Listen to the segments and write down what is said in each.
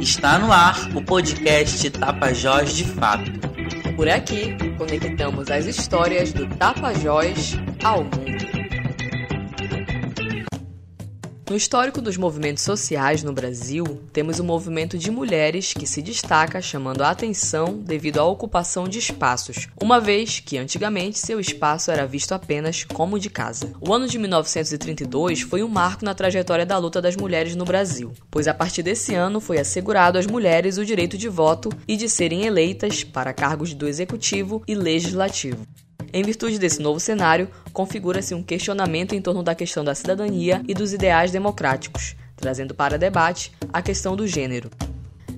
Está no ar o podcast Tapajós de Fato. Por aqui, conectamos as histórias do Tapajós ao mundo. No histórico dos movimentos sociais no Brasil, temos o movimento de mulheres que se destaca chamando a atenção devido à ocupação de espaços, uma vez que antigamente seu espaço era visto apenas como de casa. O ano de 1932 foi um marco na trajetória da luta das mulheres no Brasil, pois a partir desse ano foi assegurado às mulheres o direito de voto e de serem eleitas para cargos do executivo e legislativo. Em virtude desse novo cenário, configura-se um questionamento em torno da questão da cidadania e dos ideais democráticos, trazendo para debate a questão do gênero.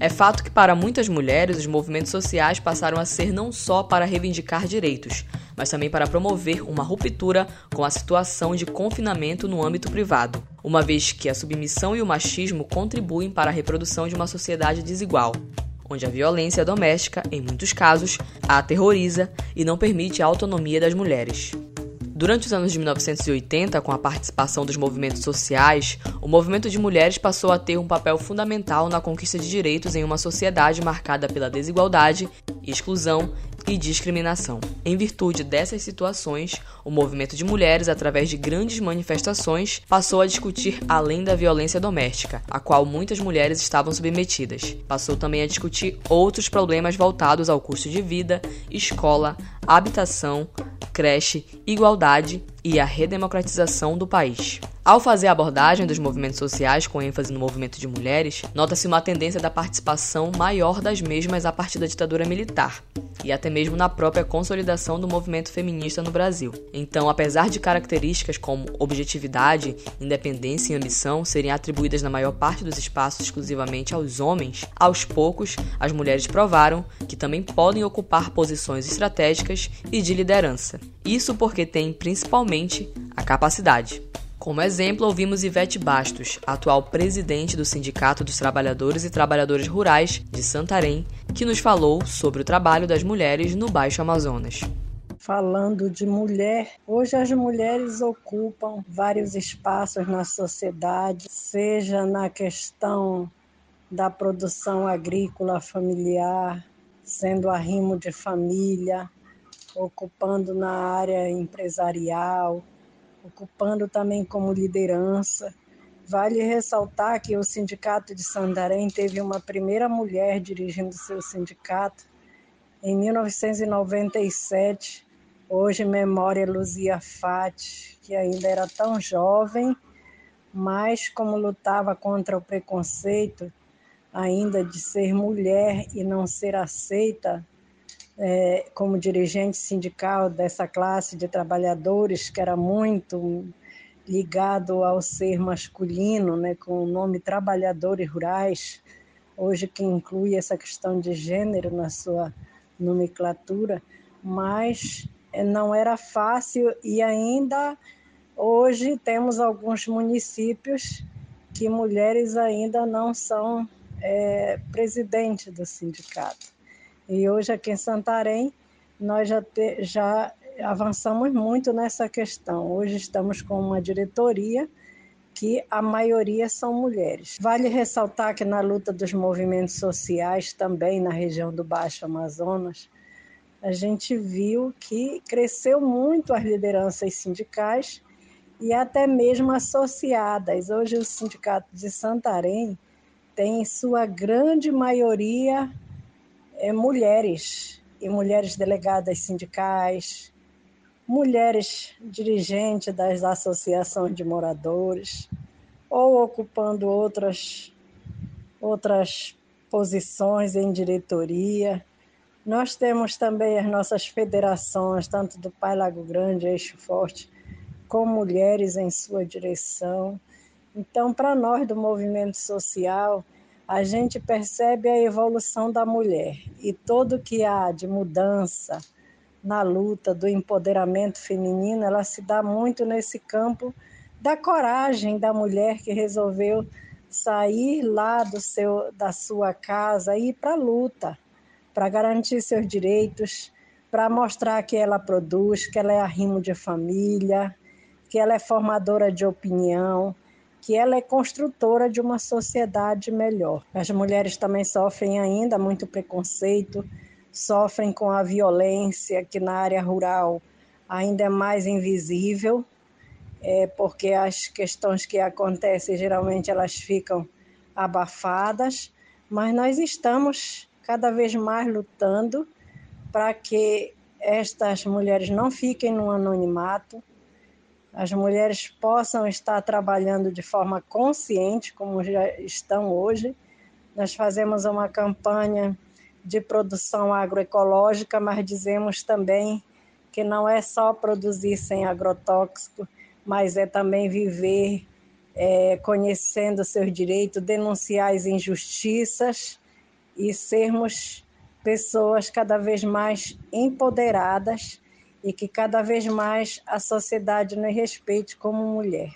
É fato que para muitas mulheres os movimentos sociais passaram a ser não só para reivindicar direitos, mas também para promover uma ruptura com a situação de confinamento no âmbito privado, uma vez que a submissão e o machismo contribuem para a reprodução de uma sociedade desigual onde a violência doméstica, em muitos casos, a aterroriza e não permite a autonomia das mulheres. Durante os anos de 1980, com a participação dos movimentos sociais, o movimento de mulheres passou a ter um papel fundamental na conquista de direitos em uma sociedade marcada pela desigualdade, exclusão e discriminação. Em virtude dessas situações, o movimento de mulheres, através de grandes manifestações, passou a discutir além da violência doméstica, a qual muitas mulheres estavam submetidas. Passou também a discutir outros problemas voltados ao custo de vida, escola, habitação, creche, igualdade e a redemocratização do país. Ao fazer a abordagem dos movimentos sociais com ênfase no movimento de mulheres, nota-se uma tendência da participação maior das mesmas a partir da ditadura militar e até mesmo na própria consolidação do movimento feminista no Brasil. Então, apesar de características como objetividade, independência e ambição serem atribuídas na maior parte dos espaços exclusivamente aos homens, aos poucos as mulheres provaram que também podem ocupar posições estratégicas e de liderança. Isso porque têm principalmente a capacidade. Como exemplo, ouvimos Ivete Bastos, atual presidente do Sindicato dos Trabalhadores e Trabalhadoras Rurais de Santarém, que nos falou sobre o trabalho das mulheres no Baixo Amazonas. Falando de mulher, hoje as mulheres ocupam vários espaços na sociedade, seja na questão da produção agrícola familiar, sendo arrimo de família, ocupando na área empresarial, ocupando também como liderança. Vale ressaltar que o Sindicato de Santarém teve uma primeira mulher dirigindo seu sindicato em 1997. Hoje, memória Luzia Fati, que ainda era tão jovem, mas como lutava contra o preconceito, ainda de ser mulher e não ser aceita é, como dirigente sindical dessa classe de trabalhadores, que era muito ligado ao ser masculino, né, com o nome Trabalhadores Rurais, hoje que inclui essa questão de gênero na sua nomenclatura, mas é, não era fácil e ainda hoje temos alguns municípios que mulheres ainda não são é, presidente do sindicato. E hoje aqui em Santarém nós já, te, já avançamos muito nessa questão. Hoje estamos com uma diretoria que a maioria são mulheres. Vale ressaltar que na luta dos movimentos sociais, também na região do Baixo Amazonas, a gente viu que cresceu muito as lideranças sindicais e até mesmo associadas. Hoje o Sindicato de Santarém tem sua grande maioria é, mulheres e mulheres delegadas sindicais, mulheres dirigentes das associações de moradores ou ocupando outras outras posições em diretoria. Nós temos também as nossas federações, tanto do Pai Lago Grande, Eixo Forte, com mulheres em sua direção. Então, para nós do movimento social, a gente percebe a evolução da mulher e tudo que há de mudança na luta do empoderamento feminino, ela se dá muito nesse campo da coragem da mulher que resolveu sair lá do seu da sua casa e ir para a luta, para garantir seus direitos, para mostrar que ela produz, que ela é arrimo de família, que ela é formadora de opinião, que ela é construtora de uma sociedade melhor. As mulheres também sofrem ainda muito preconceito, sofrem com a violência que na área rural ainda é mais invisível, é porque as questões que acontecem geralmente elas ficam abafadas, mas nós estamos cada vez mais lutando para que estas mulheres não fiquem no anonimato, as mulheres possam estar trabalhando de forma consciente, como já estão hoje. Nós fazemos uma campanha de produção agroecológica, mas dizemos também que não é só produzir sem agrotóxico, mas é também viver é, conhecendo seus direitos, denunciar as injustiças e sermos pessoas cada vez mais empoderadas e que cada vez mais a sociedade nos respeite como mulher.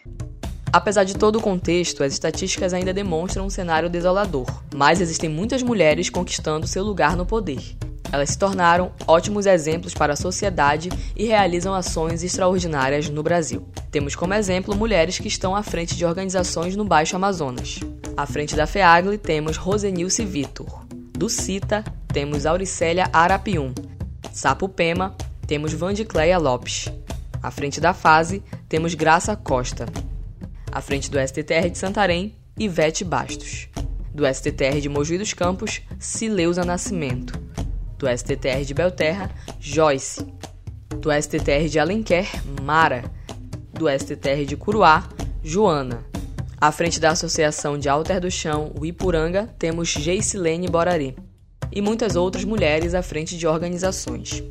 Apesar de todo o contexto, as estatísticas ainda demonstram um cenário desolador, mas existem muitas mulheres conquistando seu lugar no poder. Elas se tornaram ótimos exemplos para a sociedade e realizam ações extraordinárias no Brasil. Temos como exemplo mulheres que estão à frente de organizações no Baixo Amazonas. À frente da FEAGLE temos Rosenilce Vitor. Do CITA temos Auricélia Arapium. Sapo Pema temos Vandicleia Lopes. À frente da fase, temos Graça Costa. À frente do STTR de Santarém, Ivete Bastos. Do STTR de Mogi dos Campos, Cileuza Nascimento. Do STTR de Belterra, Joyce. Do STTR de Alenquer, Mara. Do STTR de Curuá, Joana. À frente da Associação de Alter do Chão, o Ipuranga, temos Geicilene Borari. E muitas outras mulheres à frente de organizações.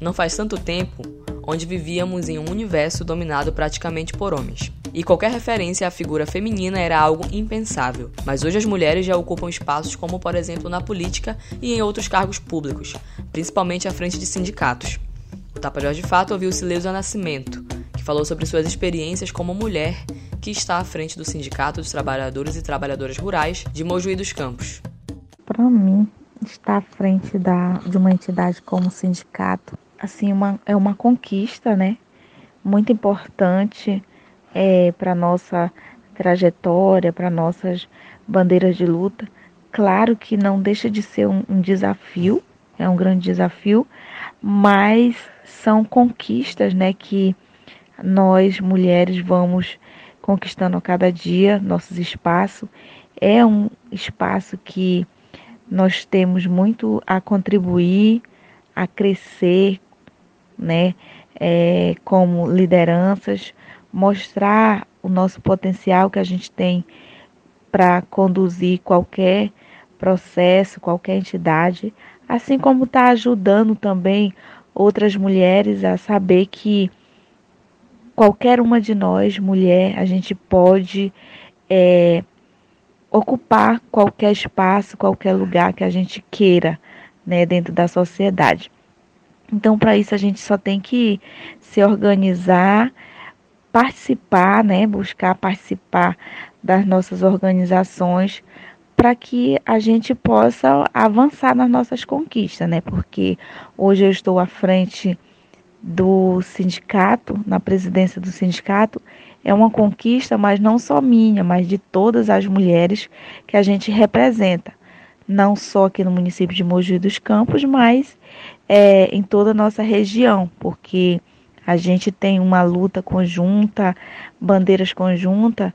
Não faz tanto tempo onde vivíamos em um universo dominado praticamente por homens. E qualquer referência à figura feminina era algo impensável. Mas hoje as mulheres já ocupam espaços como, por exemplo, na política e em outros cargos públicos, principalmente à frente de sindicatos. O Tapajós de Fato ouviu Sileuza Nascimento, que falou sobre suas experiências como mulher que está à frente do Sindicato dos Trabalhadores e Trabalhadoras Rurais de Mojuí dos Campos. Para mim, estar à frente da, de uma entidade como o sindicato assim uma, é uma conquista, né? Muito importante é, para nossa trajetória, para nossas bandeiras de luta. Claro que não deixa de ser um, um desafio, é um grande desafio, mas são conquistas, né? Que nós mulheres vamos conquistando a cada dia nossos espaços. É um espaço que nós temos muito a contribuir, a crescer né, é, como lideranças, mostrar o nosso potencial que a gente tem para conduzir qualquer processo, qualquer entidade, assim como está ajudando também outras mulheres a saber que qualquer uma de nós, mulher, a gente pode é, ocupar qualquer espaço, qualquer lugar que a gente queira né, dentro da sociedade. Então, para isso, a gente só tem que se organizar, participar, né? Buscar participar das nossas organizações para que a gente possa avançar nas nossas conquistas, né? Porque hoje eu estou à frente do sindicato, na presidência do sindicato, é uma conquista, mas não só minha, mas de todas as mulheres que a gente representa, não só aqui no município de Mogi dos Campos, mas é, em toda a nossa região, porque a gente tem uma luta conjunta, bandeiras conjuntas,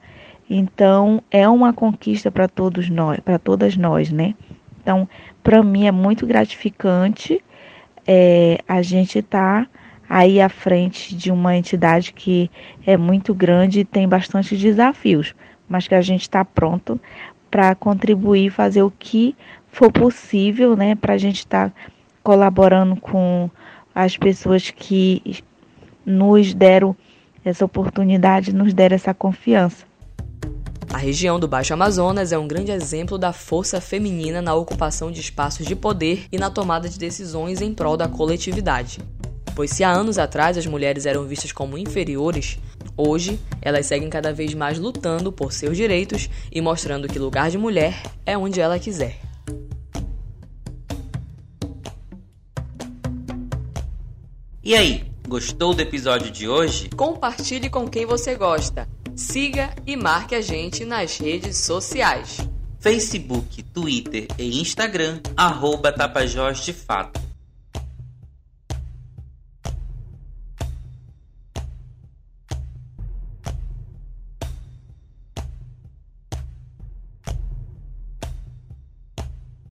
então é uma conquista para todos nós, para todas nós, né? Então, para mim é muito gratificante é, a gente estar tá aí à frente de uma entidade que é muito grande e tem bastante desafios, mas que a gente está pronto para contribuir, fazer o que for possível, né, para a gente estar tá colaborando com as pessoas que nos deram essa oportunidade, nos deram essa confiança. A região do Baixo Amazonas é um grande exemplo da força feminina na ocupação de espaços de poder e na tomada de decisões em prol da coletividade. Pois se há anos atrás as mulheres eram vistas como inferiores, hoje elas seguem cada vez mais lutando por seus direitos e mostrando que lugar de mulher é onde ela quiser. E aí, gostou do episódio de hoje? Compartilhe com quem você gosta. Siga e marque a gente nas redes sociais. Facebook, Twitter e Instagram, arroba Tapajós de Fato.